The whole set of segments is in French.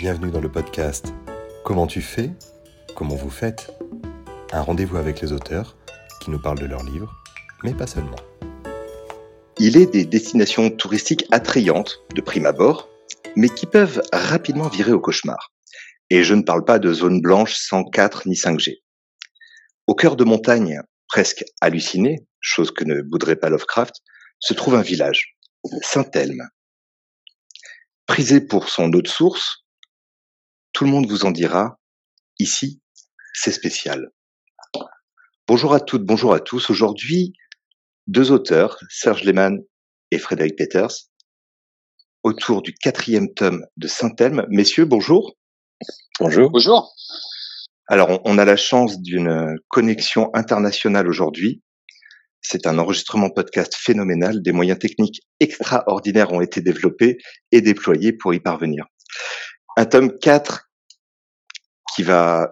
Bienvenue dans le podcast Comment tu fais Comment vous faites Un rendez-vous avec les auteurs qui nous parlent de leurs livres, mais pas seulement. Il est des destinations touristiques attrayantes de prime abord, mais qui peuvent rapidement virer au cauchemar. Et je ne parle pas de zones blanches sans 4 ni 5G. Au cœur de montagnes presque hallucinées, chose que ne voudrait pas Lovecraft, se trouve un village, Saint-Elme. Prisé pour son eau de source, tout le monde vous en dira. Ici, c'est spécial. Bonjour à toutes, bonjour à tous. Aujourd'hui, deux auteurs, Serge Lehmann et Frédéric Peters, autour du quatrième tome de Saint-Elme. Messieurs, bonjour. Bonjour. Bonjour. Alors, on a la chance d'une connexion internationale aujourd'hui. C'est un enregistrement podcast phénoménal. Des moyens techniques extraordinaires ont été développés et déployés pour y parvenir. Un tome 4 qui va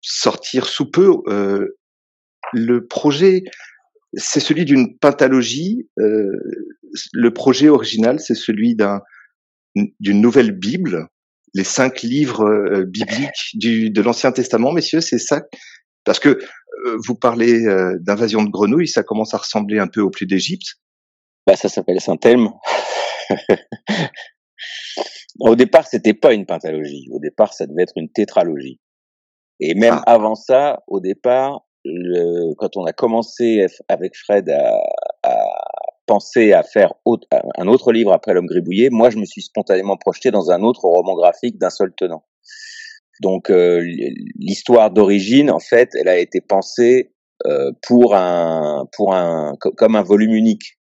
sortir sous peu. Euh, le projet, c'est celui d'une pentalogie. Euh, le projet original, c'est celui d'un d'une nouvelle Bible, les cinq livres euh, bibliques du, de l'Ancien Testament, messieurs, c'est ça? Parce que vous parlez d'invasion de grenouilles, ça commence à ressembler un peu au plus d'Égypte. Bah, ça s'appelle Saint-Elme. au départ, c'était pas une pentalogie. Au départ, ça devait être une tétralogie. Et même ah. avant ça, au départ, le, quand on a commencé avec Fred à, à penser à faire autre, un autre livre après L'homme gribouillé, moi je me suis spontanément projeté dans un autre roman graphique d'un seul tenant. Donc euh, l'histoire d'origine, en fait, elle a été pensée euh, pour un, pour un, comme un volume unique.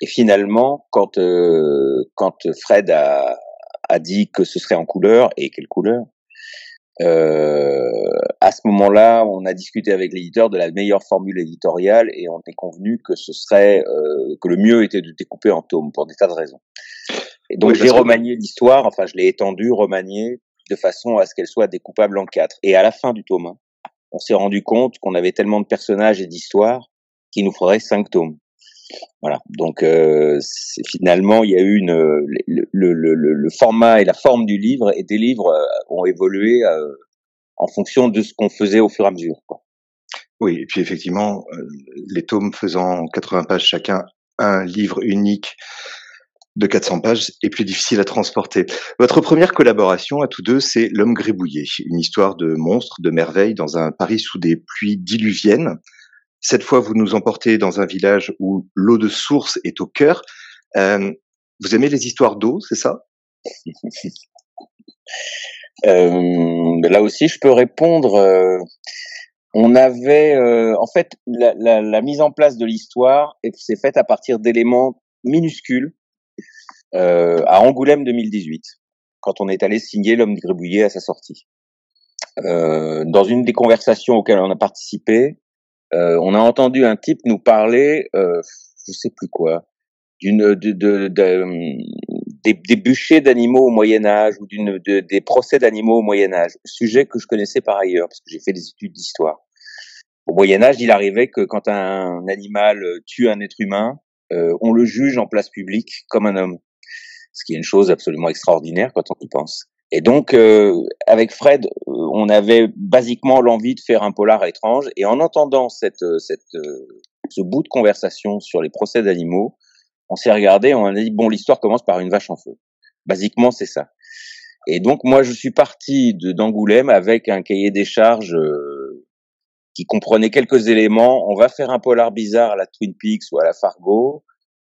Et finalement, quand euh, quand Fred a, a dit que ce serait en couleur et quelle couleur, euh, à ce moment-là, on a discuté avec l'éditeur de la meilleure formule éditoriale et on est convenu que ce serait euh, que le mieux était de découper en tomes pour des tas de raisons. Et donc j'ai remanié l'histoire, enfin je l'ai étendue, remaniée de façon à ce qu'elle soit découpable en quatre. Et à la fin du tome on s'est rendu compte qu'on avait tellement de personnages et d'histoires qu'il nous faudrait cinq tomes. Voilà. Donc euh, finalement, il y a eu le, format et la forme du livre et des livres euh, ont évolué euh, en fonction de ce qu'on faisait au fur et à mesure. Oui, et puis effectivement, les tomes faisant 80 pages chacun, un livre unique de 400 pages est plus difficile à transporter. Votre première collaboration à tous deux, c'est L'homme gribouillé, une histoire de monstres, de merveilles dans un Paris sous des pluies diluviennes. Cette fois, vous nous emportez dans un village où l'eau de source est au cœur. Euh, vous aimez les histoires d'eau, c'est ça? Euh, Là aussi, je peux répondre. Euh, on avait, euh, en fait, la, la, la, mise en place de l'histoire s'est faite à partir d'éléments minuscules euh, à Angoulême 2018, quand on est allé signer L'homme gribouillé à sa sortie. dans une des conversations auxquelles on a participé, euh, on a entendu un type nous parler, euh, je sais plus quoi, d'une de, de, de, des, des, bûchers d'animaux au Moyen Âge ou d'une des procès d'animaux au Moyen Âge, sujet que je connaissais par ailleurs parce que j'ai fait des études d'histoire. Au Moyen Âge, il arrivait que quand un animal tue un être humain, euh, on le juge en place publique comme un homme, ce qui est une chose absolument extraordinaire quand on y pense. Et donc, euh, avec Fred, euh, on avait basiquement l'envie de faire un polar étrange. Et en entendant cette, euh, cette, ce bout de conversation sur les procès d'animaux, on s'est regardé, on a dit bon, l'histoire commence par une vache en feu. Basiquement, c'est ça. Et donc, moi, je suis parti de d'Angoulême avec un cahier des charges qui comprenait quelques éléments. On va faire un polar bizarre à la Twin Peaks ou à la Fargo.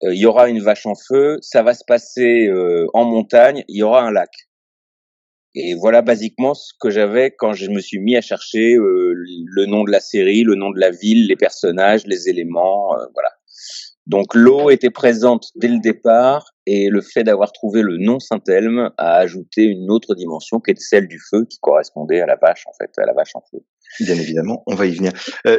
Il y aura une vache en feu. Ça va se passer en montagne. Il y aura un lac. Et voilà basiquement ce que j'avais quand je me suis mis à chercher euh, le nom de la série, le nom de la ville, les personnages, les éléments, euh, voilà. Donc l'eau était présente dès le départ et le fait d'avoir trouvé le nom Saint-Elme a ajouté une autre dimension qui était celle du feu qui correspondait à la vache en fait, à la vache en feu. Bien évidemment, on va y venir. Euh,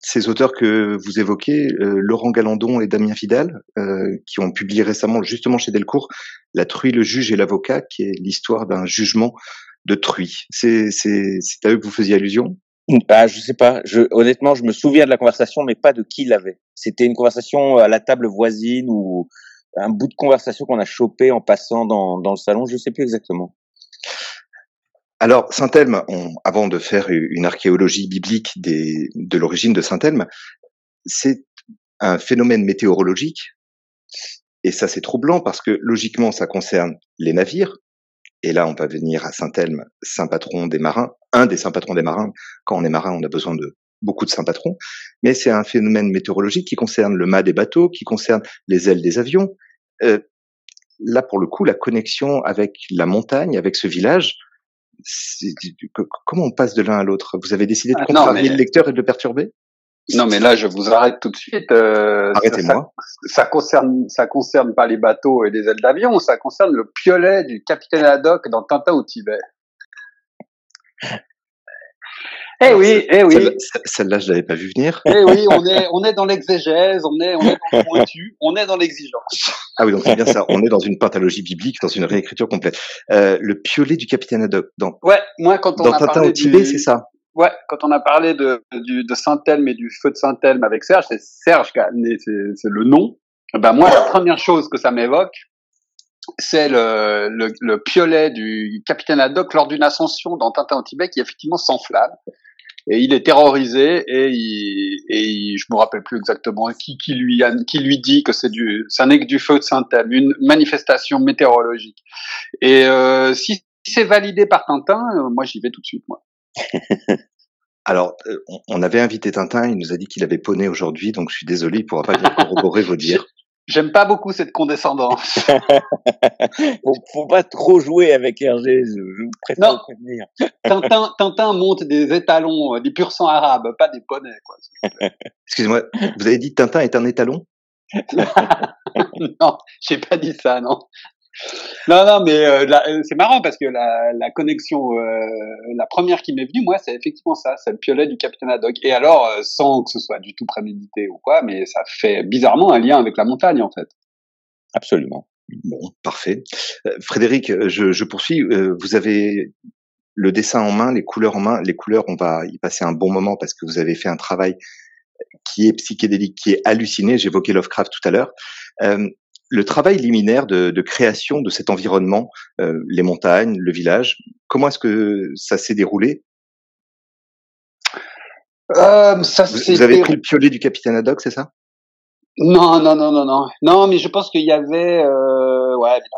ces auteurs que vous évoquez, euh, Laurent Galandon et Damien Vidal, euh, qui ont publié récemment, justement chez Delcourt, La truie, le juge et l'avocat, qui est l'histoire d'un jugement de truie. C'est, à eux que vous faisiez allusion? Bah, je sais pas. Je, honnêtement, je me souviens de la conversation, mais pas de qui l'avait. C'était une conversation à la table voisine ou un bout de conversation qu'on a chopé en passant dans, dans le salon. Je sais plus exactement. Alors, Saint-Elme, avant de faire une archéologie biblique des, de l'origine de Saint-Elme, c'est un phénomène météorologique. Et ça, c'est troublant parce que logiquement, ça concerne les navires. Et là, on va venir à Saint-Elme, saint patron des marins, un des saints patrons des marins. Quand on est marin, on a besoin de beaucoup de saints patrons. Mais c'est un phénomène météorologique qui concerne le mât des bateaux, qui concerne les ailes des avions. Euh, là, pour le coup, la connexion avec la montagne, avec ce village, comment on passe de l'un à l'autre? Vous avez décidé de ah, contrarier le lecteur et de le perturber? Non, mais là, je vous arrête tout de suite. Euh, Arrêtez-moi. Ça, concerne, ça concerne pas les bateaux et les ailes d'avion, ça concerne le piolet du capitaine Haddock dans Tintin au Tibet. Eh oui, eh oui. Celle-là, je l'avais pas vu venir. Eh oui, on est, on est dans l'exégèse, on est, on est dans le pointu, on est dans l'exigence. Ah oui, donc c'est bien ça. On est dans une pentalogie biblique, dans une réécriture complète. Euh, le piolet du capitaine Haddock. Dans, ouais, moi quand on dans Tintin au Tibet, c'est ça? Ouais, quand on a parlé de, du, de Saint-Elme et du feu de Saint-Elme avec Serge, c'est Serge qui a c'est le nom. Ben moi, la première chose que ça m'évoque, c'est le, le, le, piolet du capitaine Haddock lors d'une ascension dans Tintin au Tibet qui effectivement s'enflamme. Et il est terrorisé et, il, et je me rappelle plus exactement qui, qui lui qui lui dit que c'est du ça n'est que du feu de Saint-Elme, une manifestation météorologique. Et euh, si c'est validé par Tintin, euh, moi j'y vais tout de suite moi. Alors, euh, on avait invité Tintin, il nous a dit qu'il avait poney aujourd'hui, donc je suis désolé, il pourra pas corroborer vos dires. J'aime pas beaucoup cette condescendance. faut, faut pas trop jouer avec Hergé, je vous préfère non. prévenir. Tintin, Tintin monte des étalons, euh, des pur sang arabes, pas des poneys. Excusez-moi, vous avez dit Tintin est un étalon? Non, j'ai pas dit ça, non. Non, non, mais euh, euh, c'est marrant parce que la, la connexion, euh, la première qui m'est venue, moi, c'est effectivement ça, c'est le piolet du capitaine Haddock. Et alors, sans que ce soit du tout prémédité ou quoi, mais ça fait bizarrement un lien avec la montagne, en fait. Absolument. Bon, parfait. Frédéric, je, je poursuis. vous avez le dessin en main, les couleurs en main. Les couleurs, on va y passer un bon moment parce que vous avez fait un travail qui est psychédélique, qui est halluciné. J'évoquais Lovecraft tout à l'heure. Euh, le travail liminaire de, de, création de cet environnement, euh, les montagnes, le village, comment est-ce que ça s'est déroulé? Euh, ça vous, vous, avez pris le piolet du capitaine Haddock, c'est ça? Non, non, non, non, non. Non, mais je pense qu'il y avait euh,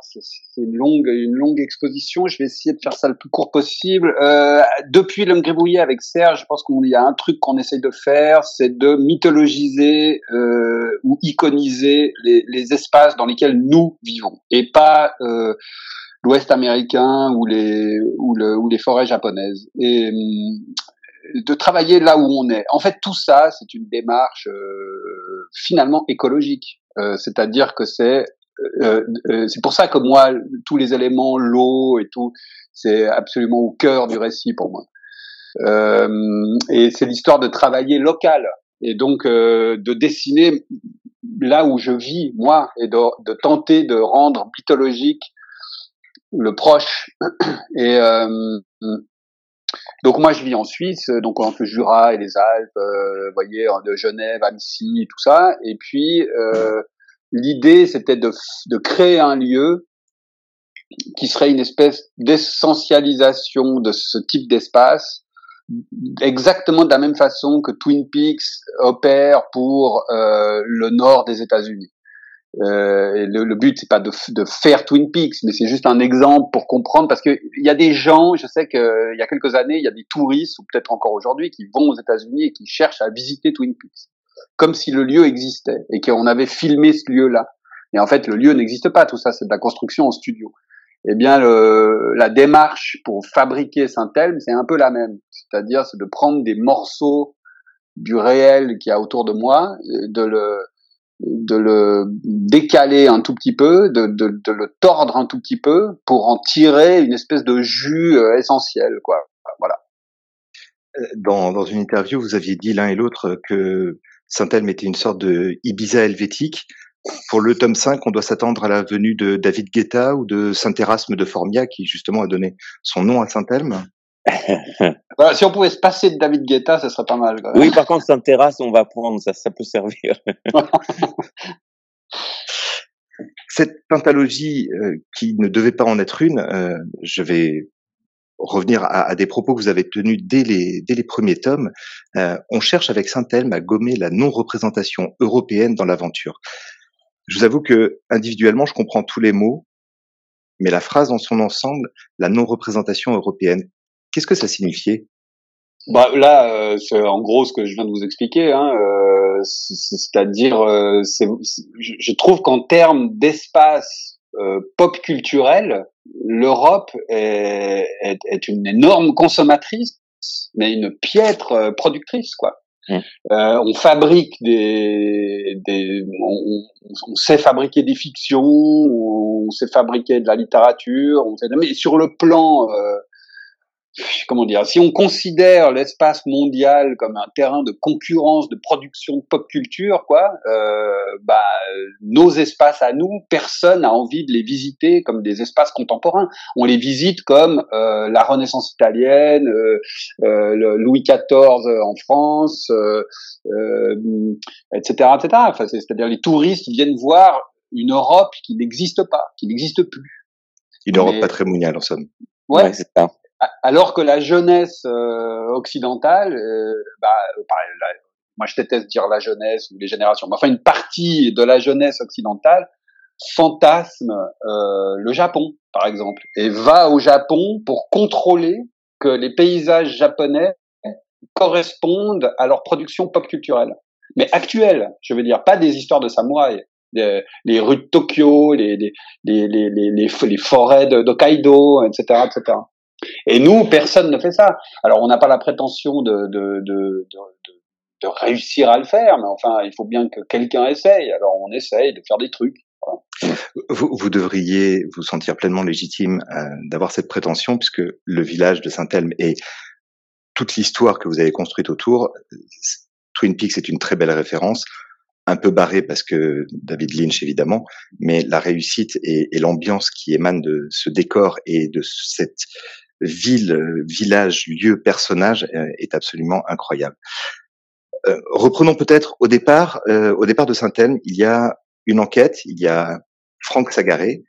c'est une longue, exposition. Je vais essayer de faire ça le plus court possible. Euh, depuis l'homme gribouillé avec Serge, je pense qu'il y a un truc qu'on essaye de faire, c'est de mythologiser euh, ou iconiser les, espaces dans lesquels nous vivons, et pas euh, l'Ouest américain ou les forêts japonaises. Et euh, de travailler là où on est. En fait, tout ça, c'est une démarche finalement écologique. C'est-à-dire que c'est euh, euh, c'est pour ça que moi, tous les éléments, l'eau et tout, c'est absolument au cœur du récit pour moi. Euh, et c'est l'histoire de travailler local et donc de dessiner là où je vis moi et de, tenter de rendre mythologique le proche et donc moi je vis en Suisse, donc entre le Jura et les Alpes, vous voyez, de Genève, Annecy, tout ça. Et puis euh, l'idée, c'était de, de créer un lieu qui serait une espèce d'essentialisation de ce type d'espace, exactement de la même façon que Twin Peaks opère pour euh, le nord des États-Unis. Euh, le, le, but c'est pas de, de, faire Twin Peaks, mais c'est juste un exemple pour comprendre parce que il y a des gens, je sais qu'il y a quelques années, il y a des touristes ou peut-être encore aujourd'hui qui vont aux États-Unis et qui cherchent à visiter Twin Peaks comme si le lieu existait et qu'on avait filmé ce lieu-là. Et en fait, le lieu n'existe pas. Tout ça, c'est de la construction en studio. Eh bien, la démarche pour fabriquer Saint-Elme, c'est un peu la même. C'est-à-dire, c'est de prendre des morceaux du réel qui y a autour de moi, de le, de le décaler un tout petit peu, de, le tordre un tout petit peu pour en tirer une espèce de jus euh, essentiel, quoi. Voilà. Euh, dans, dans une interview, vous aviez dit l'un et l'autre que Saint-Elme était une sorte de Ibiza helvétique. Pour le tome 5, on doit s'attendre à la venue de David Guetta ou de Saint-Erasme de Formia, qui justement a donné son nom à Saint-Elme. si on pouvait se passer de David Guetta, ça serait pas mal. Oui, par contre, Saint-Erasme, on va prendre, ça, ça peut servir. Cette pentalogie, euh, qui ne devait pas en être une, euh, je vais revenir à, des propos que vous avez tenus dès les, dès les premiers tomes, euh, on cherche avec Saint-Elme à gommer la non-représentation européenne dans l'aventure. Je vous avoue que individuellement, je comprends tous les mots, mais la phrase dans son ensemble, la non-représentation européenne, qu'est-ce que ça signifiait? Bah, là, euh, c'est en gros ce que je viens de vous expliquer. Hein, euh, C'est-à-dire, euh, je trouve qu'en termes d'espace euh, pop culturel, l'Europe est, est, est, une énorme consommatrice, mais une piètre euh, productrice, quoi. Mmh. Euh, on fabrique des, des on, on, sait fabriquer des fictions, on sait fabriquer de la littérature, on sait, mais sur le plan euh, comment dire, si on considère l'espace mondial comme un terrain de concurrence, de production de pop culture, quoi, euh, bah, nos espaces à nous, personne n'a envie de les visiter comme des espaces contemporains. On les visite comme euh, la Renaissance italienne, euh, euh le Louis XIV en France, etc., euh, etc. Enfin, c'est-à-dire les touristes viennent voir une Europe qui n'existe pas, qui n'existe plus. Une Europe patrimoniale, en somme. Ouais, ouais c'est ça alors que la jeunesse euh, occidentale, euh, bah, moi je déteste dire la jeunesse ou les générations, mais enfin une partie de la jeunesse occidentale fantasme euh, le Japon, par exemple, et va au Japon pour contrôler que les paysages japonais correspondent à leur production pop culturelle, mais actuelle, je veux dire, pas des histoires de samouraïs, les, rues de Tokyo, les, les, les, les, les, les forêts d'Hokkaido, etc., etc. Et nous, personne ne fait ça. Alors, on n'a pas la prétention de, de, de, de, réussir à le faire, mais enfin, il faut bien que quelqu'un essaye. Alors, on essaye de faire des trucs. Vous, vous, devriez vous sentir pleinement légitime euh, d'avoir cette prétention, puisque le village de Saint-Elme et toute l'histoire que vous avez construite autour, Twin Peaks est une très belle référence, un peu barré parce que David Lynch évidemment, mais la réussite et, et l'ambiance qui émane de ce décor et de cette ville, village, lieu, personnage euh, est absolument incroyable. Euh, reprenons peut-être au départ, euh, au départ de Saint-Elme, il y a une enquête, il y a Franck Sagaré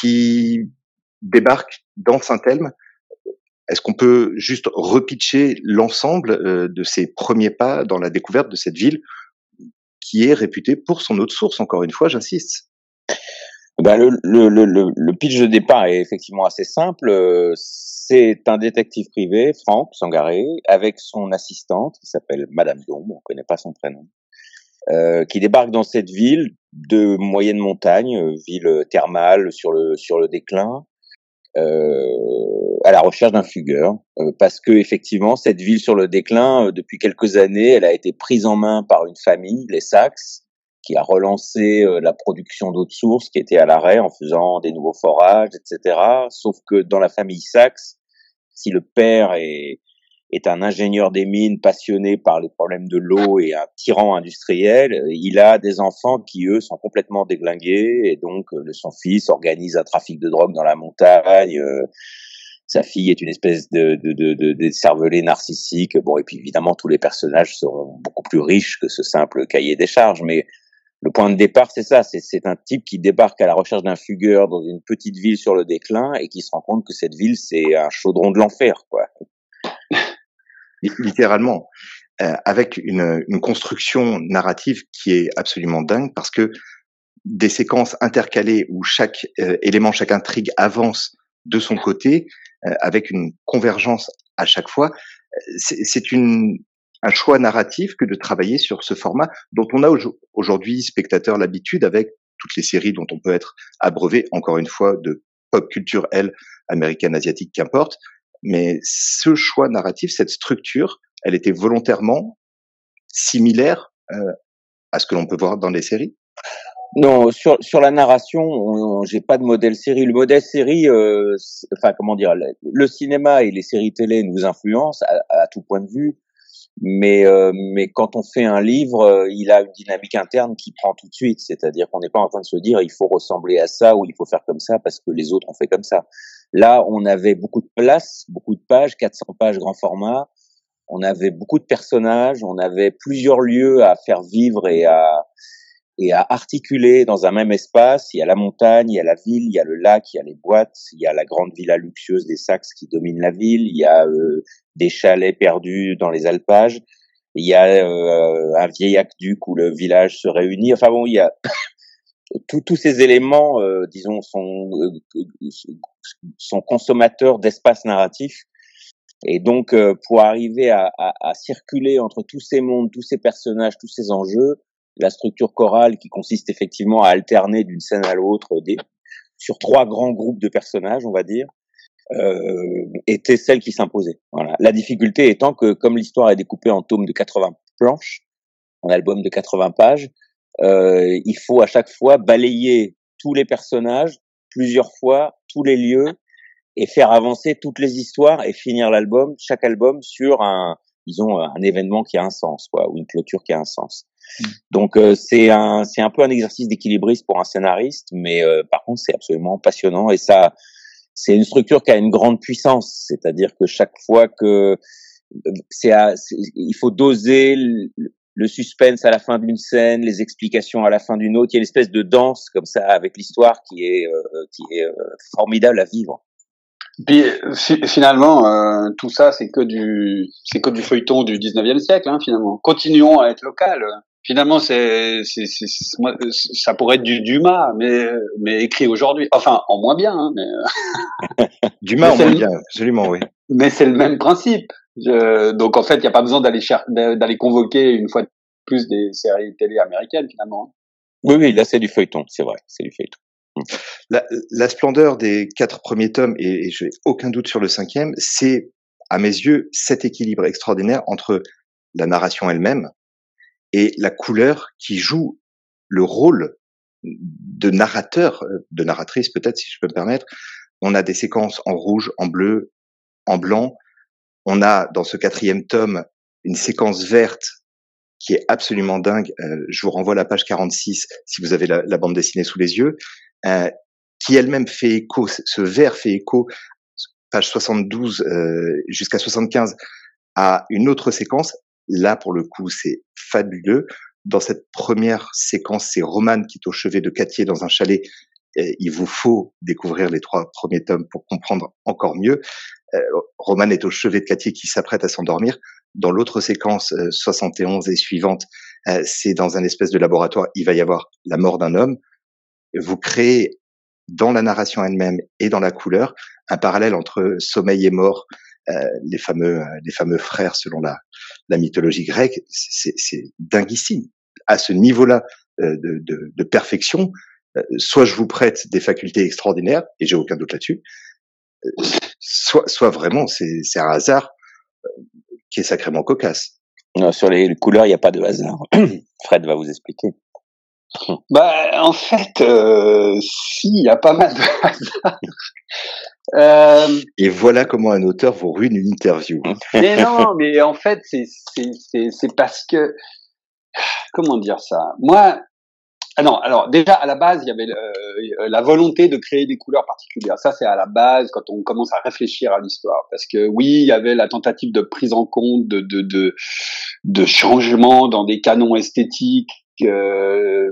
qui débarque dans Saint-Elme. Est-ce qu'on peut juste repitcher l'ensemble de ses premiers pas dans la découverte de cette ville qui est réputée pour son autre source, encore une fois, j'insiste ben le, le, le, le, pitch de départ est effectivement assez simple. C'est un détective privé, Franck Sangaré, avec son assistante qui s'appelle Madame Dombe, on connaît pas son prénom, euh, qui débarque dans cette ville de moyenne montagne, ville thermale sur le sur le déclin, euh, à la recherche d'un fugueur, euh, parce que effectivement cette ville sur le déclin, euh, depuis quelques années, elle a été prise en main par une famille, les Saxes, qui a relancé euh, la production d'eau de source qui était à l'arrêt en faisant des nouveaux forages, etc. Sauf que dans la famille Sachs, si le père est, un ingénieur des mines passionné par les problèmes de l'eau et un tyran industriel, il a des enfants qui, eux, sont complètement déglingués et donc euh, son fils organise un trafic de drogue dans la montagne. Euh, sa fille est une espèce de, de, de, narcissique. Bon, et puis évidemment, tous les personnages seront beaucoup plus riches que ce simple cahier des charges, mais le point de départ, c'est ça. C'est un type qui débarque à la recherche d'un fugueur dans une petite ville sur le déclin et qui se rend compte que cette ville, c'est un chaudron de l'enfer, quoi. Littéralement. Euh, avec une, une, construction narrative qui est absolument dingue parce que des séquences intercalées où chaque euh, élément, chaque intrigue avance de son côté, euh, avec une convergence à chaque fois, c'est une, un choix narratif que de travailler sur ce format dont on a aujourd'hui, spectateur, l'habitude avec toutes les séries dont on peut être abreuvé, encore une fois, de pop culture, elle, américaine, asiatique, qu'importe. Mais ce choix narratif, cette structure, elle était volontairement similaire euh, à ce que l'on peut voir dans les séries? Non, sur sur la narration, j'ai pas de modèle série. Le modèle série, euh, enfin comment dire, le, cinéma et les séries télé nous influencent à, à, tout point de vue mais euh, mais quand on fait un livre, euh, il a une dynamique interne qui prend tout de suite, c'est-à-dire qu'on n'est pas en train de se dire il faut ressembler à ça ou il faut faire comme ça parce que les autres ont fait comme ça. Là, on avait beaucoup de place, beaucoup de pages, 400 pages grand format, on avait beaucoup de personnages, on avait plusieurs lieux à faire vivre et à et à articuler dans un même espace. Il y a la montagne, il y a la ville, il y a le lac, il y a les boîtes, il y a la grande villa luxueuse des Saxes qui domine la ville, il y a euh, des chalets perdus dans les alpages, il y a euh, un vieil aqueduc où le village se réunit. Enfin bon, il y a tous ces éléments, euh, disons, sont, sont consommateurs d'espace narratif. Et donc, pour arriver à, à, à circuler entre tous ces mondes, tous ces personnages, tous ces enjeux, la structure chorale qui consiste effectivement à alterner d'une scène à l'autre des, sur trois grands groupes de personnages, on va dire, euh, était celle qui s'imposait. Voilà. La difficulté étant que comme l'histoire est découpée en tomes de 80 planches, en album de 80 pages, euh, il faut à chaque fois balayer tous les personnages plusieurs fois, tous les lieux, et faire avancer toutes les histoires et finir l'album, chaque album sur un, disons, un événement qui a un sens, quoi, ou une clôture qui a un sens. Donc euh, c'est un c'est un peu un exercice d'équilibriste pour un scénariste, mais euh, par contre c'est absolument passionnant et ça c'est une structure qui a une grande puissance, c'est-à-dire que chaque fois que c'est il faut doser le, suspense à la fin d'une scène, les explications à la fin d'une autre, il y a une espèce de danse comme ça avec l'histoire qui est euh, qui est formidable à vivre. Puis finalement, tout ça, c'est que du, c'est que du feuilleton du 19e siècle, hein, finalement. Continuons à être local finalement, c'est, c'est, ça pourrait être du Dumas, mais, mais écrit aujourd'hui. Enfin, en moins bien. Hein, mais... Dumas en moins bien, absolument, oui. Mais c'est le même principe. donc en fait, il n'y a pas besoin d'aller d'aller convoquer une fois de plus des séries télé américaines finalement. Hein. Oui, oui, là c'est du feuilleton, c'est vrai, c'est du feuilleton. La, la, splendeur des quatre premiers tomes, et, et je n'ai aucun doute sur le cinquième, c'est à mes yeux cet équilibre extraordinaire entre la narration elle-même, et la couleur qui joue le rôle de narrateur, euh, de narratrice peut-être si je peux me permettre. On a des séquences en rouge, en bleu, en blanc. On a dans ce quatrième tome une séquence verte qui est absolument dingue. Euh, je vous renvoie à la page 46 si vous avez la, bande dessinée sous les yeux, euh, qui elle-même fait écho, ce vert fait écho, page 72 jusqu'à 75, à une autre séquence Là, pour le coup, c'est fabuleux. Dans cette première séquence, c'est Roman qui est au chevet de Cathier dans un chalet. il vous faut découvrir les trois premiers tomes pour comprendre encore mieux. Euh, Roman est au chevet de Cathier qui s'apprête à s'endormir. Dans l'autre séquence, 71 euh, et suivante, euh, c'est dans un espèce de laboratoire. Il va y avoir la mort d'un homme. Vous créez dans la narration elle-même et dans la couleur un parallèle entre sommeil et mort, les fameux les fameux frères selon la la mythologie grecque, c'est dinguissime. À ce niveau-là euh, de, de, de, perfection, soit je vous prête des facultés extraordinaires et j'ai aucun doute là-dessus, soit soit vraiment c'est c'est un hasard qui est sacrément cocasse. Non, sur les couleurs, il n'y a pas de hasard. Fred va vous expliquer. Bah, en fait, euh, si, il y a pas mal de hasard. Euh, Et voilà comment un auteur vous ruine une interview. mais non, mais en fait, c'est parce que comment dire ça? Moi, ah non, alors déjà à la base, il y avait euh, la volonté de créer des couleurs particulières. Ça, c'est à la base quand on commence à réfléchir à l'histoire, parce que oui, il y avait la tentative de prise en compte de de de, de changements dans des canons esthétiques euh,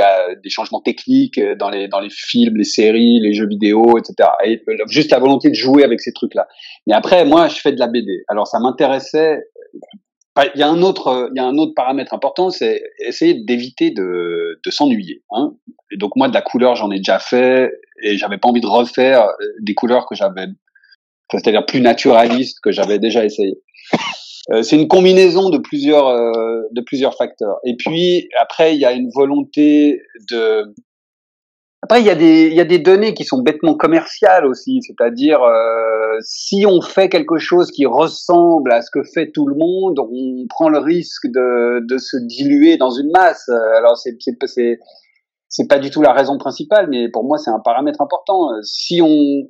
à des changements techniques dans les dans les films, les séries, les jeux vidéo, etc. Et euh, juste la volonté de jouer avec ces trucs-là. Mais après, moi, je fais de la BD. Alors, ça m'intéressait. Il y a un autre, il y a un autre paramètre important, c'est essayer d'éviter de, de s'ennuyer. Hein. Et donc moi, de la couleur, j'en ai déjà fait, et j'avais pas envie de refaire des couleurs que j'avais, c'est-à-dire plus naturalistes que j'avais déjà essayé. Euh, c'est une combinaison de plusieurs euh, de plusieurs facteurs. Et puis après, il y a une volonté de après, il y a des il y a des données qui sont bêtement commerciales aussi, c'est-à-dire euh, si on fait quelque chose qui ressemble à ce que fait tout le monde, on prend le risque de de se diluer dans une masse. Alors c'est c'est c'est pas du tout la raison principale, mais pour moi c'est un paramètre important. Si on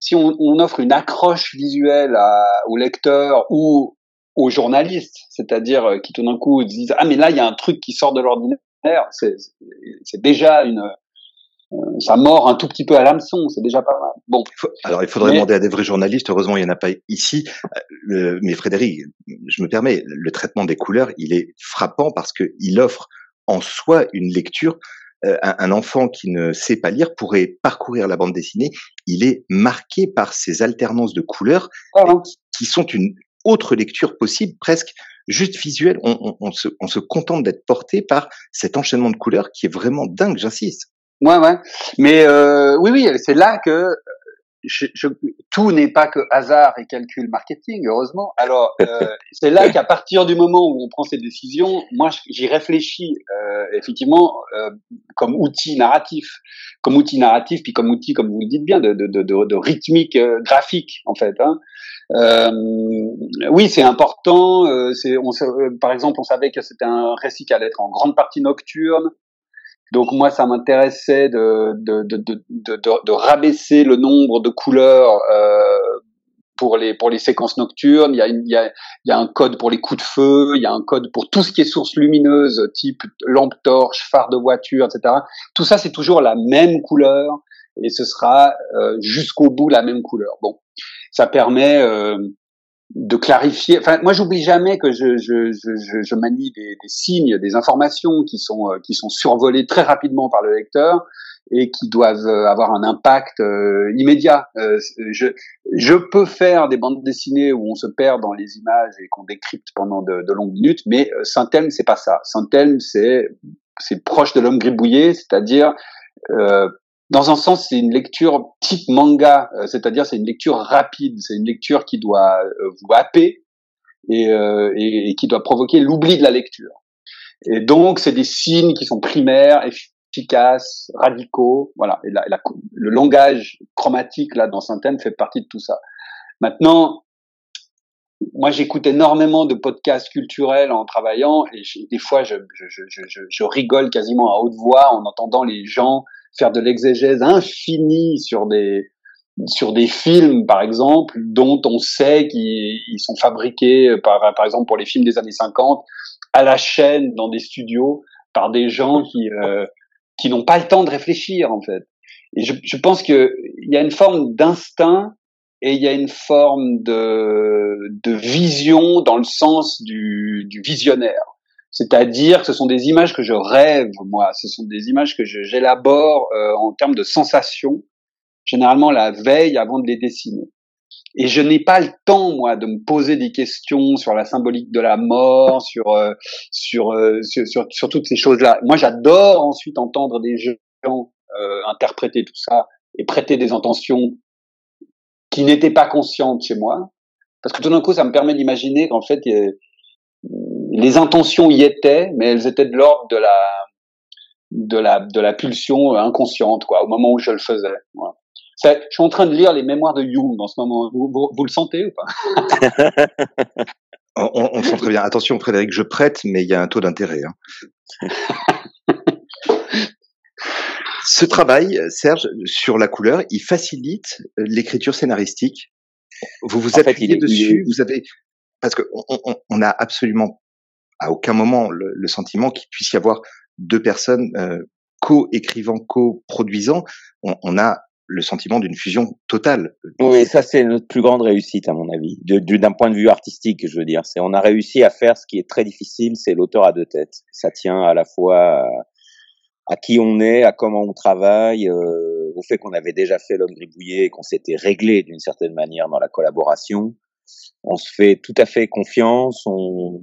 si on, on offre une accroche visuelle à, au lecteur ou aux journalistes, c'est-à-dire euh, qui tout d'un coup disent ah mais là il y a un truc qui sort de l'ordinaire, c'est déjà une euh, ça mord un tout petit peu à l'hameçon, c'est déjà pas mal. Bon. Alors il faudrait demander à des vrais journalistes. Heureusement il y en a pas ici. Euh, mais Frédéric, je me permets, le traitement des couleurs, il est frappant parce que il offre en soi une lecture. Euh, un, enfant qui ne sait pas lire pourrait parcourir la bande dessinée. Il est marqué par ces alternances de couleurs qui sont une autre lecture possible, presque juste visuelle. On, se, on se contente d'être porté par cet enchaînement de couleurs qui est vraiment dingue, j'insiste. Ouais, ouais. Mais euh, oui, oui, c'est là que je, je, tout n'est pas que hasard et calcul marketing, heureusement. Alors, euh, c'est là qu'à partir du moment où on prend ces décisions, moi, j'y réfléchis euh, effectivement euh, comme outil narratif, comme outil narratif, puis comme outil, comme vous le dites bien, de, de, de, de rythmique euh, graphique, en fait. Hein. Euh, oui, c'est important. c'est, on, par exemple, on savait que c'était un récit qui allait être en grande partie nocturne. Donc moi, ça m'intéressait de, de, de, de, rabaisser le nombre de couleurs euh, pour les pour les séquences nocturnes. Il y, a il, y a, il y a un code pour les coups de feu. Il y a un code pour tout ce qui est source lumineuse, type lampe torche, phare de voiture, etc. Tout ça, c'est toujours la même couleur et ce sera euh, jusqu'au bout la même couleur. Bon, ça permet euh, de clarifier. Enfin, moi, j'oublie jamais que je, je, je, je manie des, des, signes, des informations qui sont euh, qui sont survolées très rapidement par le lecteur et qui doivent euh, avoir un impact euh, immédiat. je, je peux faire des bandes dessinées où on se perd dans les images et qu'on décrypte pendant de, de, longues minutes, mais Saint-Elme, c'est pas ça. Saint-Elme, c'est c'est proche de l'homme gribouillé, c'est-à-dire euh, dans un sens, c'est une lecture type manga, euh, c'est-à-dire c'est une lecture rapide, c'est une lecture qui doit euh, vous happer et, euh, et, et, qui doit provoquer l'oubli de la lecture. Et donc, c'est des signes qui sont primaires, efficaces, radicaux, voilà. Et la, le langage chromatique là dans Synthène fait partie de tout ça. Maintenant, moi, j'écoute énormément de podcasts culturels en travaillant et des fois, je, je, je, je, rigole quasiment à haute voix en entendant les gens faire de l'exégèse infinie sur des sur des films, par exemple, dont on sait qu'ils sont fabriqués, par, par exemple pour les films des années 50, à la chaîne dans des studios par des gens qui euh, qui n'ont pas le temps de réfléchir en fait. Et je, je pense que il y a une forme d'instinct et il y a une forme de, de vision dans le sens du, du visionnaire. C'est-à-dire que ce sont des images que je rêve, moi. Ce sont des images que j'élabore euh, en termes de sensations, généralement la veille avant de les dessiner. Et je n'ai pas le temps, moi, de me poser des questions sur la symbolique de la mort, sur euh, sur, euh, sur, sur, sur toutes ces choses-là. Moi, j'adore ensuite entendre des gens interpréter tout ça et prêter des intentions qui n'étaient pas conscientes chez moi, parce que tout d'un coup, ça me permet d'imaginer qu'en fait, les intentions y étaient, mais elles étaient de l'ordre de la de la de la pulsion inconsciente, quoi, au moment où je le faisais. je suis en train de lire les mémoires de Jung en ce moment. Vous, le sentez ou pas? On, on, sent très bien. Attention, Frédéric, je prête, mais il y a un taux d'intérêt. Hein. Ce travail, Serge, sur la couleur, il facilite l'écriture scénaristique. Vous vous appuyez dessus. Vous avez parce qu'on on, on a absolument à aucun moment le, sentiment qu'il puisse y avoir deux personnes euh, co-écrivant, co-produisant. On, a le sentiment d'une fusion totale. Oui, ça c'est notre plus grande réussite à mon avis, d'un point de vue artistique, je veux dire. C'est on a réussi à faire ce qui est très difficile, c'est l'auteur à deux têtes. Ça tient à la fois à, qui on est, à comment on travaille, euh, au fait qu'on avait déjà fait l'homme gribouillé et qu'on s'était réglé d'une certaine manière dans la collaboration. On se fait tout à fait confiance. On,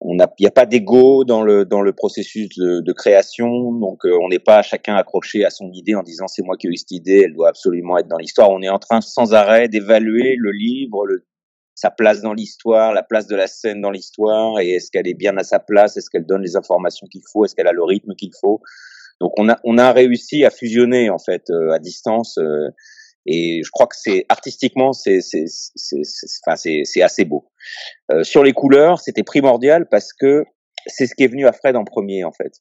on a, il n'y a pas d'ego dans le dans le processus de, de création, donc euh, on n'est pas chacun accroché à son idée en disant c'est moi qui ai eu cette idée, elle doit absolument être dans l'histoire. On est en train sans arrêt d'évaluer le livre, le, sa place dans l'histoire, la place de la scène dans l'histoire, et est-ce qu'elle est bien à sa place, est-ce qu'elle donne les informations qu'il faut, est-ce qu'elle a le rythme qu'il faut? Donc on a on a réussi à fusionner en fait euh, à distance. Euh, et je crois que c'est artistiquement c'est c'est assez beau. Euh, sur les couleurs, c'était primordial parce que c'est ce qui est venu à Fred en premier en fait.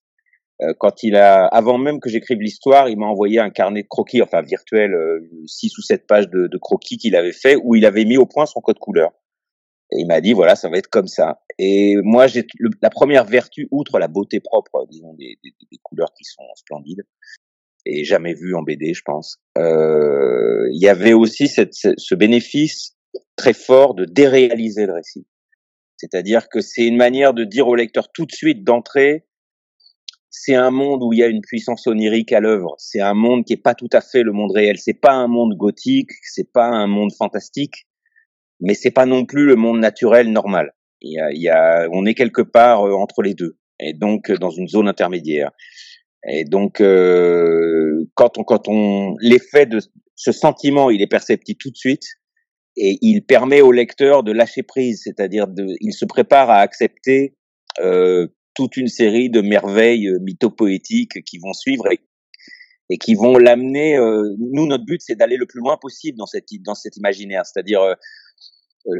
Euh, quand il a, avant même que j'écrive l'histoire, il m'a envoyé un carnet de croquis, enfin virtuel, euh, six ou sept pages de, de croquis qu'il avait fait où il avait mis au point son code couleur. Et il m'a dit voilà, ça va être comme ça. Et moi, j'ai la première vertu, outre la beauté propre, disons des, des, des couleurs qui sont splendides, et jamais vu en BD, je pense. Euh, il y avait aussi ce bénéfice très fort de déréaliser le récit. C'est-à-dire que c'est une manière de dire au lecteur tout de suite d'entrer, c'est un monde où il y a une puissance onirique à l'œuvre. C'est un monde qui est pas tout à fait le monde réel. C'est pas un monde gothique, c'est pas un monde fantastique, mais c'est pas non plus le monde naturel normal. Il y a, il y a on est quelque part euh, entre les deux, et donc euh, dans une zone intermédiaire. Et donc, euh, quand on, quand on, l'effet de ce sentiment, il est perceptible tout de suite, et il permet au lecteur de lâcher prise, c'est-à-dire de, il se prépare à accepter euh, toute une série de merveilles mythopoétiques qui vont suivre et, et qui vont l'amener. Euh, nous, notre but, c'est d'aller le plus loin possible dans cette dans cet imaginaire, c'est-à-dire euh,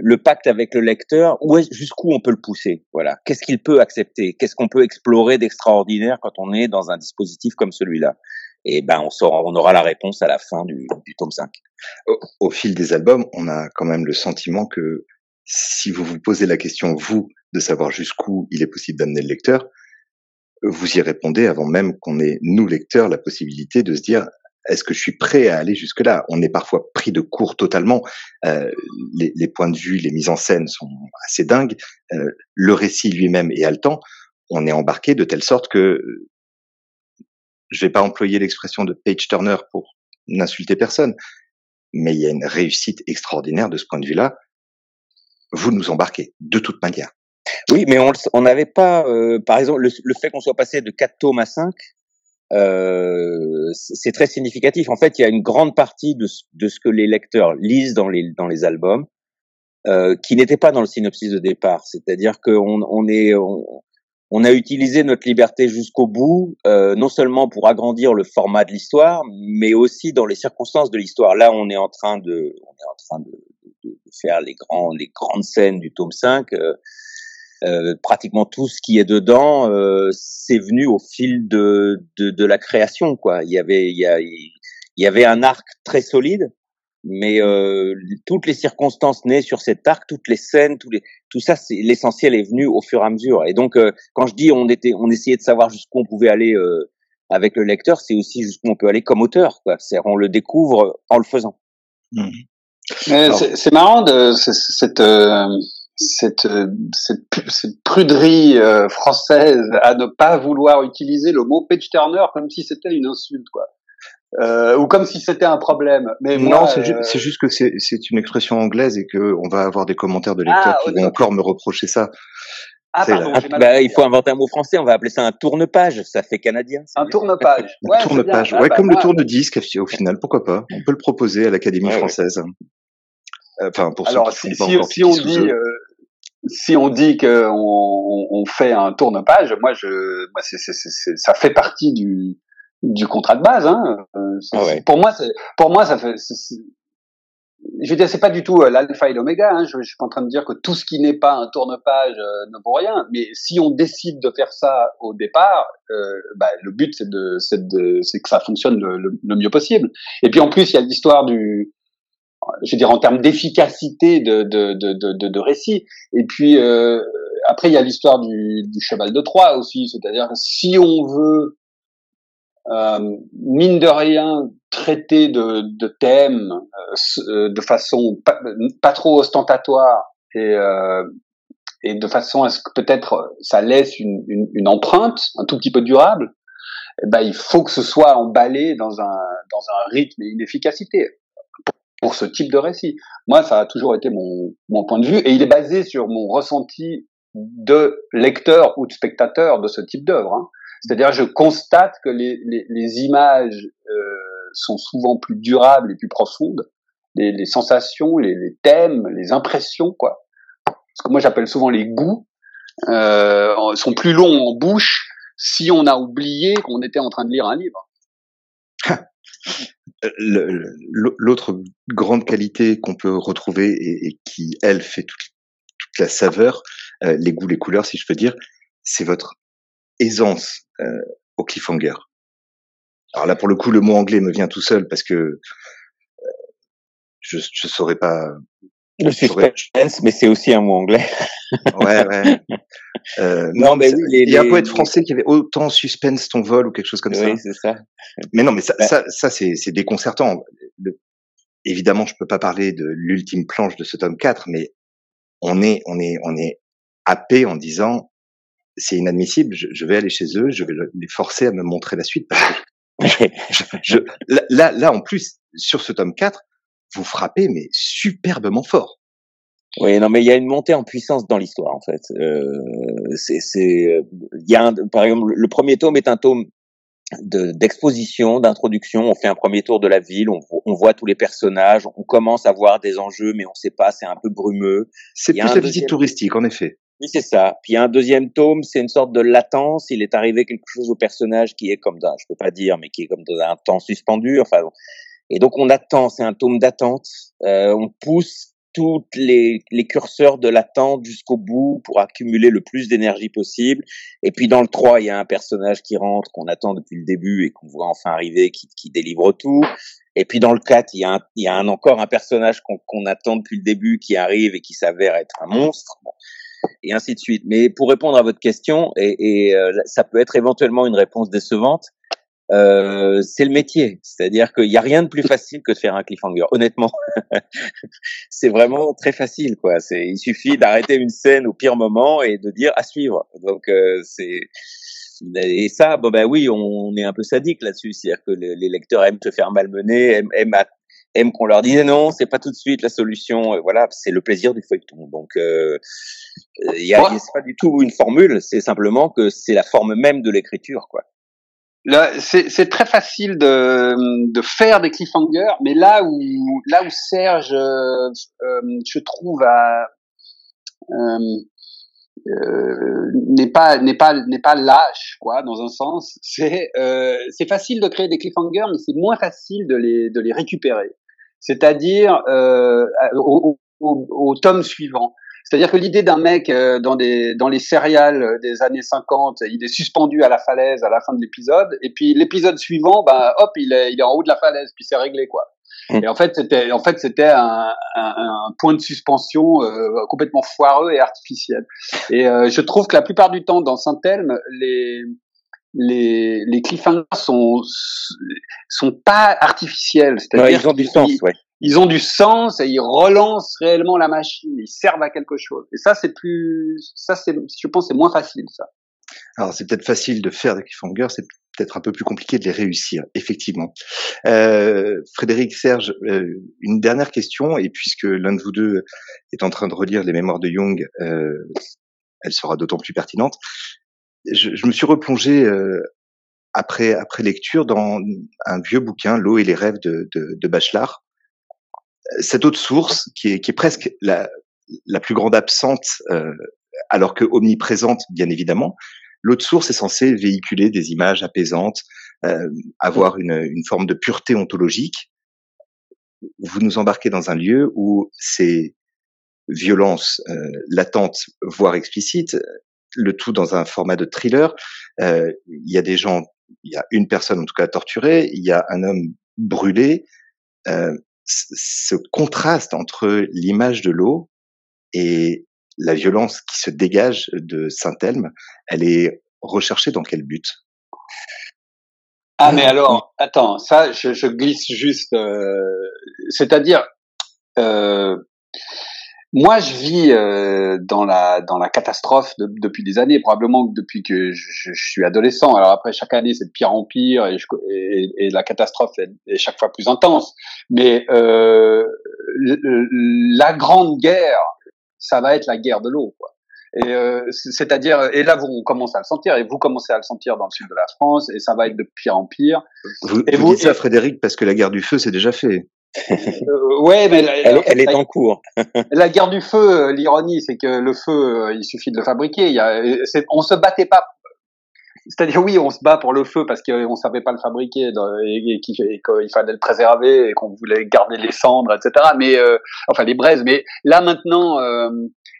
le pacte avec le lecteur, où jusqu'où on peut le pousser Voilà, qu'est-ce qu'il peut accepter? Qu'est-ce qu'on peut explorer d'extraordinaire quand on est dans un dispositif comme celui-là? Et ben, on aura la réponse à la fin du, tome 5. Au, au, fil des albums, on a quand même le sentiment que si vous vous posez la question vous de savoir jusqu'où il est possible d'amener le lecteur, vous y répondez avant même qu'on ait nous lecteurs la possibilité de se dire est-ce que je suis prêt à aller jusque-là? On est parfois pris de court totalement. Euh, les, les, points de vue, les mises en scène sont assez dingues. Euh, le récit lui-même est haletant. On est embarqué de telle sorte que je vais pas employer l'expression de page turner pour n'insulter personne, mais il y a une réussite extraordinaire de ce point de vue-là. Vous nous embarquez de toute manière. Oui, mais on n'avait pas, euh, par exemple, le, le fait qu'on soit passé de 4 tomes à 5, euh, c'est très significatif. En fait, il y a une grande partie de, ce que les lecteurs lisent dans les, albums euh, qui n'était pas dans le synopsis de départ. C'est-à-dire qu'on on est, on, a utilisé notre liberté jusqu'au bout, euh, non seulement pour agrandir le format de l'histoire, mais aussi dans les circonstances de l'histoire. Là, on est en train de, on est en train de faire les grands, les grandes scènes du tome 5. Euh, pratiquement tout ce qui est dedans, euh, c'est venu au fil de, de, de, la création. Quoi. Il y avait, il y, a, il y avait un arc très solide, mais euh, toutes les circonstances nées sur cet arc, toutes les scènes, tous les, tout ça, c'est l'essentiel est venu au fur et à mesure. Et donc, euh, quand je dis on était, on essayait de savoir jusqu'où on pouvait aller euh, avec le lecteur, c'est aussi jusqu'où on peut aller comme auteur. Quoi. C'est on le découvre en le faisant. Mmh. C'est marrant de cette cette, euh, cette, cette pruderie euh, française à ne pas vouloir utiliser le mot page turner comme si c'était une insulte, quoi. Euh, ou comme si c'était un problème. Mais non, c'est ju juste que c'est une expression anglaise et que on va avoir des commentaires de lecteurs ah, qui vont encore me reprocher ça. Ah, pardon, ah, bah, il faut inventer un mot français, on va appeler ça un tourne-page, ça fait canadien. Un tourne-page. Ouais, un tourne-page, ouais, ah, bah, comme le tourne-disque au final, pourquoi pas On peut le proposer à l'Académie ouais, française. Enfin, pour Alors, ceux qui si, si, si on dit, euh, si on dit qu'on on fait un tourne-page, moi, je, moi c'est, c'est, c'est, ça fait partie du, du contrat de base. Hein. Ah ouais. Pour moi, pour moi, ça fait. je veux dire, c'est pas du tout euh, l'alpha et l'oméga. Hein. Je, je, suis pas en train de dire que tout ce qui n'est pas un tourne-page euh, ne vaut rien. Mais si on décide de faire ça au départ, euh, bah, le but c'est de, c'est de, c'est que ça fonctionne le, le, le, mieux possible. Et puis en plus, il y a l'histoire du je veux dire en termes d'efficacité de, de, de, de, récit. Et puis euh, après il y a l'histoire du, du cheval de Troie aussi, c'est-à-dire si on veut euh, mine de rien traiter de, de thèmes euh, de façon pas, pas, trop ostentatoire et euh, et de façon à ce que peut-être ça laisse une, une, une, empreinte un tout petit peu durable, eh ben il faut que ce soit emballé dans un dans un rythme et une efficacité pour ce type de récit. Moi, ça a toujours été mon, mon point de vue et il est basé sur mon ressenti de lecteur ou de spectateur de ce type d'œuvre. Hein. C'est-à-dire, je constate que les, les, les images euh, sont souvent plus durables et plus profondes, les, les sensations, les, les, thèmes, les impressions, quoi. Ce que moi j'appelle souvent les goûts euh, sont plus longs en bouche si on a oublié qu'on était en train de lire un livre. L'autre grande qualité qu'on peut retrouver et, qui, elle, fait toute, la saveur, euh, les goûts, les couleurs, si je peux dire, c'est votre aisance euh, au cliffhanger. Alors là, pour le coup, le mot anglais me vient tout seul parce que euh, je je saurais pas. Le suspense, mais c'est aussi un mot anglais. ouais, ouais. Euh, non, non, mais oui, les, il y a un poète français qui avait autant suspense ton vol ou quelque chose comme oui, ça. Oui, c'est ça. Mais non, mais ça, bah. ça, ça c'est, c'est déconcertant. Le, évidemment, je peux pas parler de l'ultime planche de ce tome 4, mais on est, on est, on est happé en disant c'est inadmissible. Je, vais aller chez eux, je vais les forcer à me montrer la suite. je, là, là, en plus, sur ce tome 4, vous frappez, mais superbement fort. Oui, non, mais il y a une montée en puissance dans l'histoire, en fait. Euh, c'est, c'est, il y a un, par exemple, le premier tome est un tome d'exposition, d'introduction. On fait un premier tour de la ville, on, on, voit tous les personnages, on commence à voir des enjeux, mais on ne sait pas, c'est un peu brumeux. C'est plus la visite touristique, en effet. Oui, c'est ça. Puis il y a un deuxième tome, c'est une sorte de latence. Il est arrivé quelque chose au personnage qui est comme dans, je peux pas dire, mais qui est comme dans un temps suspendu. Enfin, et donc on attend. C'est un tome d'attente. Euh, on pousse toutes les, les curseurs de l'attente jusqu'au bout pour accumuler le plus d'énergie possible. Et puis dans le 3, il y a un personnage qui rentre, qu'on attend depuis le début et qu'on voit enfin arriver, qui, qui délivre tout. Et puis dans le 4, il y a, un, il y a un, encore un personnage qu'on attend depuis le début qui arrive et qui s'avère être un monstre. et ainsi de suite. Mais pour répondre à votre question, et, et euh, ça peut être éventuellement une réponse décevante, euh, c'est le métier. C'est-à-dire qu'il n'y a rien de plus facile que de faire un cliffhanger. Honnêtement, c'est vraiment très facile. quoi. C'est, il suffit d'arrêter une scène au pire moment et de dire à suivre. Donc euh, c'est et ça, bon ben oui, on, est un peu sadique là-dessus. C'est-à-dire que les, lecteurs aiment se faire malmener, aiment, aiment, aiment qu'on leur dise non, c'est pas tout de suite la solution. voilà, c'est le plaisir du feuilleton. Donc euh, il y a, c'est pas du tout une formule. C'est simplement que c'est la forme même de l'écriture, quoi c'est très facile de, de faire des cliffhangers, mais là où là où Serge, euh, euh je trouve, euh, euh, n'est pas n'est pas n'est pas lâche quoi dans un sens c'est euh, c'est facile de créer des cliffhangers mais c'est moins facile de les de les récupérer. C'est-à-dire euh, au, au, au, tome suivant c'est-à-dire que l'idée d'un mec euh, dans des dans les céréales des années 50, il est suspendu à la falaise à la fin de l'épisode, et puis l'épisode suivant, bah hop, il est il est en haut de la falaise, puis c'est réglé quoi. Mm. Et en fait, c'était en fait c'était un, un, un, point de suspension euh, complètement foireux et artificiel. Et euh, je trouve que la plupart du temps dans Saint-Elme, les les, les cliffhangers sont sont pas artificiels. C'est-à-dire ils ont du sens, ouais ils ont du sens et ils relancent réellement la machine, ils servent à quelque chose. Et ça, c'est plus, ça, c'est, je pense, c'est moins facile, ça. Alors, c'est peut-être facile de faire des cliffhangers, c'est peut-être un peu plus compliqué de les réussir, effectivement. Euh, Frédéric Serge, euh, une dernière question, et puisque l'un de vous deux est en train de relire les mémoires de Jung, euh, elle sera d'autant plus pertinente. Je, je me suis replongé euh, après après lecture dans un vieux bouquin, L'eau et les rêves de, de, de Bachelard, cette autre source qui est, qui est presque la, la plus grande absente, euh, alors que omniprésente, bien évidemment, l'autre source est censée véhiculer des images apaisantes, euh, avoir une, une, forme de pureté ontologique. Vous nous embarquez dans un lieu où ces violences euh, latentes, voire explicites, le tout dans un format de thriller. Euh, il y a des gens, il y a une personne en tout cas torturée, il y a un homme brûlé. Euh, ce contraste entre l'image de l'eau et la violence qui se dégage de Saint-Elme, elle est recherchée dans quel but? Ah mais alors, attends, ça je, je glisse juste, euh, c'est-à-dire, euh, moi, je vis euh, dans la dans la catastrophe depuis des années, probablement depuis que je, je, suis adolescent. Alors après, chaque année, c'est de pire en pire et, et, et la catastrophe est, est, chaque fois plus intense. Mais euh, la grande guerre, ça va être la guerre de l'eau, quoi. Et euh, c'est-à-dire, et là vous commencez à le sentir, et vous commencez à le sentir dans le sud de la France, et ça va être de pire en pire. Vous, et vous, dites ça, Frédéric, parce que la guerre du feu, c'est déjà fait. Euh, ouais, mais elle, elle est en cours. la guerre du feu, euh, l'ironie, c'est que le feu, euh, il suffit de le fabriquer. Il y a, on se battait pas. C'est-à-dire oui, on se bat pour le feu parce qu'on savait pas le fabriquer et, qu'il fallait le préserver et qu'on voulait garder les cendres, etc. Mais enfin les braises. Mais là maintenant,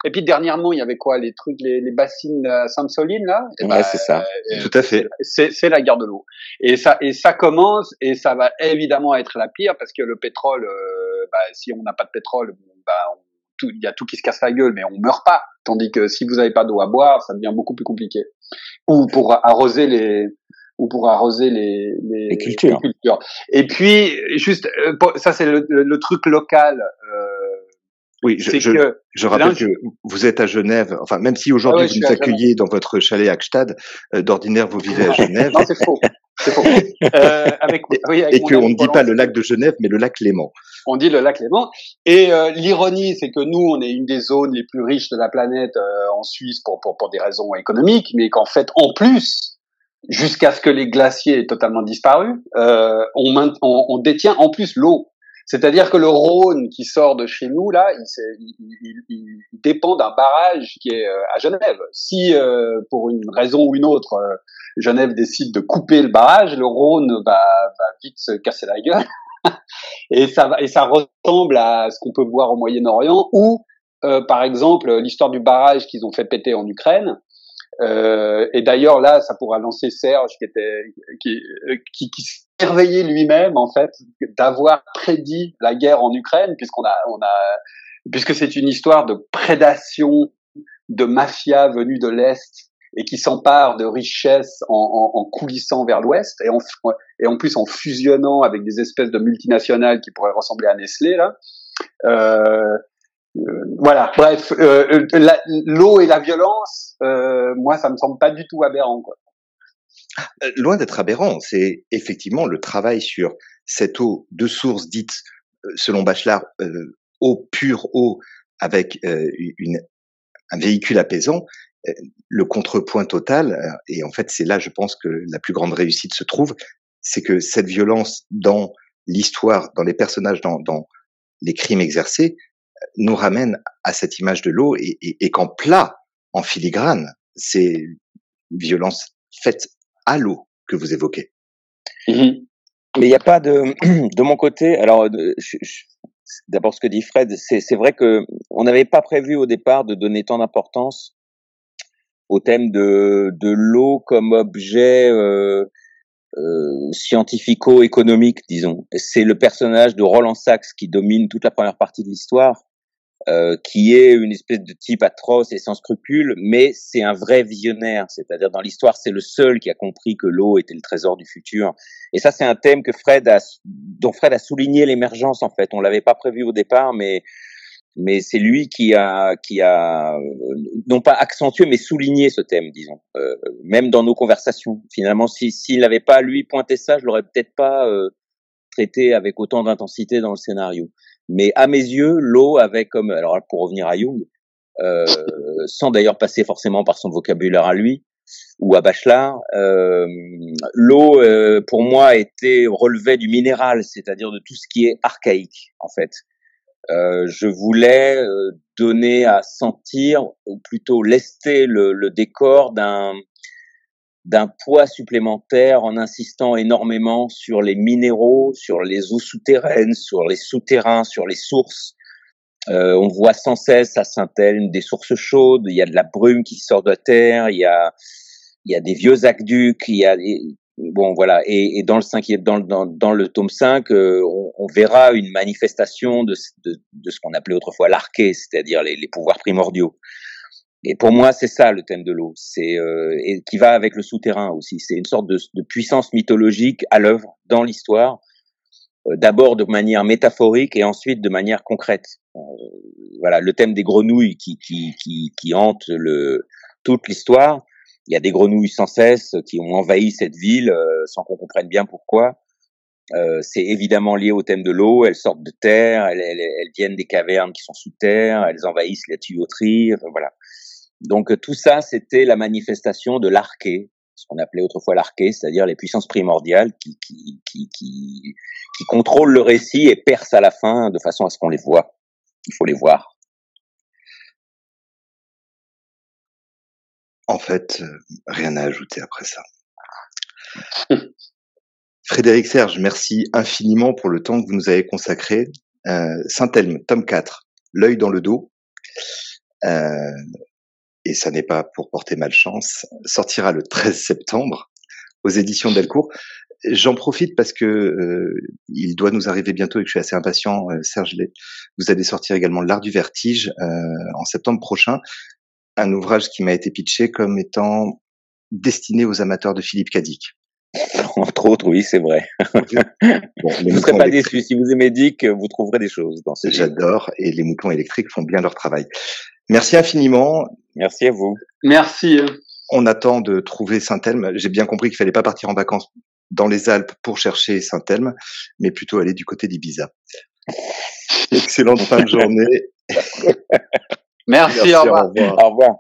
et puis dernièrement, il y avait quoi Les trucs, les, les bassines à Sainte-Soline là? Ouais, bah, c'est ça. Euh, Tout à fait. C'est la guerre de l'eau. Et ça, et ça commence, et ça va évidemment être la pire parce que le pétrole, euh, bah, si on n'a pas de pétrole, bah, il y a tout qui se casse la gueule, mais on meurt pas. Tandis que si vous n'avez pas d'eau à boire, ça devient beaucoup plus compliqué. Ou pour arroser les, ou pour arroser les, les, les, cultures. Et puis, juste, euh, ça c'est le, le, truc local. Euh, Oui, je, je, je rappelle que vous êtes à Genève. Enfin, même si aujourd'hui ah vous nous accueillez dans votre chalet à Gstad, euh, d'ordinaire vous vivez à Genève. non, c'est faux. C'est faux. Euh, avec, oui, avec et qu'on ne dit pas le lac de Genève, mais le lac Léman. On dit le lac Léman. Et euh, l'ironie, c'est que nous, on est une des zones les plus riches de la planète euh, en Suisse pour, pour, pour des raisons économiques, mais qu'en fait, en plus, jusqu'à ce que les glaciers aient totalement disparu, euh, on, on, on, détient en plus l'eau. C'est-à-dire que le Rhône qui sort de chez nous, là, il, dépend d'un barrage qui est euh, à Genève. Si, euh, pour une raison ou une autre, euh, Genève décide de couper le barrage, le Rhône va, vite se casser la gueule. et, ça, et ça ressemble à ce qu'on peut voir au Moyen-Orient, ou, par exemple, l'histoire du barrage qu'ils ont fait péter en Ukraine. et d'ailleurs, là, ça pourra lancer Serge, qui était qui, qui, qui merveillé lui-même en fait d'avoir prédit la guerre en Ukraine puisqu'on a on a puisque c'est une histoire de prédation de mafia venue de l'est et qui s'empare de richesses en, en, en coulissant vers l'ouest et en, et en plus en fusionnant avec des espèces de multinationales qui pourraient ressembler à Nestlé là. Euh, euh voilà, bref, euh, l'eau et la violence, euh, moi, ça me semble pas du tout aberrant. Quoi. Euh, loin d'être aberrant, c'est effectivement le travail sur cette eau de source dite, euh, selon Bachelard, euh, eau pure eau avec une, un véhicule apaisant, le contrepoint total, et en fait c'est là je pense que la plus grande réussite se trouve, c'est que cette violence dans l'histoire, dans les personnages, dans, dans, les crimes exercés, nous ramène à cette image de l'eau et, et, et qu'en plat, en filigrane, ces violences faites à l'eau que vous évoquez. Mmh Mais il n'y a pas de, de mon côté. Alors, euh, d'abord ce que dit Fred, c'est vrai que on n'avait pas prévu au départ de donner tant d'importance au thème de, de l'eau comme objet euh, euh, scientifico-économique, disons. C'est le personnage de Roland Sachs qui domine toute la première partie de l'histoire. Euh, qui est une espèce de type atroce et sans scrupules, mais c'est un vrai visionnaire. C'est-à-dire dans l'histoire, c'est le seul qui a compris que l'eau était le trésor du futur. Et ça, c'est un thème que Fred a, dont Fred a souligné l'émergence en fait. On l'avait pas prévu au départ, mais mais c'est lui qui a qui a non pas accentué mais souligné ce thème, disons. Euh, même dans nos conversations. Finalement, si s'il n'avait pas lui pointé ça, je l'aurais peut-être pas euh, traité avec autant d'intensité dans le scénario. Mais à mes yeux, l'eau avait comme, alors pour revenir à Jung, euh, sans d'ailleurs passer forcément par son vocabulaire à lui ou à Bachelard, euh, l'eau euh, pour moi était relevait du minéral, c'est-à-dire de tout ce qui est archaïque en fait. Euh, je voulais euh, donner à sentir, ou plutôt lester le, le décor d'un d'un poids supplémentaire en insistant énormément sur les minéraux, sur les eaux souterraines, sur les souterrains, sur les sources. Euh, on voit sans cesse à Saint-Elme des sources chaudes, il y a de la brume qui sort de la terre, il y a, il y a des vieux aqueducs, il y a bon voilà et, et, dans le cinquième dans, dans, dans le tome 5 euh, on, on, verra une manifestation de, de, de ce qu'on appelait autrefois l'arché c'est-à-dire les, les, pouvoirs primordiaux et pour moi, c'est ça le thème de l'eau, c'est euh, et qui va avec le souterrain aussi. C'est une sorte de, puissance mythologique à l'œuvre dans l'histoire, euh, d'abord de manière métaphorique et ensuite de manière concrète. Euh, voilà, le thème des grenouilles qui qui qui, qui hante le toute l'histoire. Il y a des grenouilles sans cesse qui ont envahi cette ville euh, sans qu'on comprenne bien pourquoi. Euh, c'est évidemment lié au thème de l'eau. Elles sortent de terre, elles, elles, elles, viennent des cavernes qui sont sous terre, elles envahissent la tuyauterie. Enfin, voilà. Donc euh, tout ça, c'était la manifestation de l'arché, ce qu'on appelait autrefois l'arché, c'est-à-dire les puissances primordiales qui, qui, qui, qui, contrôlent le récit et percent à la fin de façon à ce qu'on les voit. Il faut les voir. En fait, euh, rien à ajouter après ça. Frédéric Serge, merci infiniment pour le temps que vous nous avez consacré. Euh, Saint-Elme, tome 4, L'œil dans le dos. Et ça n'est pas pour porter malchance, sortira le 13 septembre aux éditions Delcourt. J'en profite parce que euh, il doit nous arriver bientôt et que je suis assez impatient, euh, Serge. Vous allez sortir également L'Art du Vertige euh, en septembre prochain, un ouvrage qui m'a été pitché comme étant destiné aux amateurs de Philippe Cadic. Entre autres, oui, c'est vrai. Bon, vous ne serez pas déçus. Si vous aimez Dick, vous trouverez des choses dans livres. J'adore et les moutons électriques font bien leur travail. Merci infiniment. Merci à vous. Merci. On attend de trouver Saint-Elme. J'ai bien compris qu'il fallait pas partir en vacances dans les Alpes pour chercher Saint-Elme, mais plutôt aller du côté d'Ibiza. Excellente fin de journée. Merci, Merci, au au revoir. revoir. Au revoir.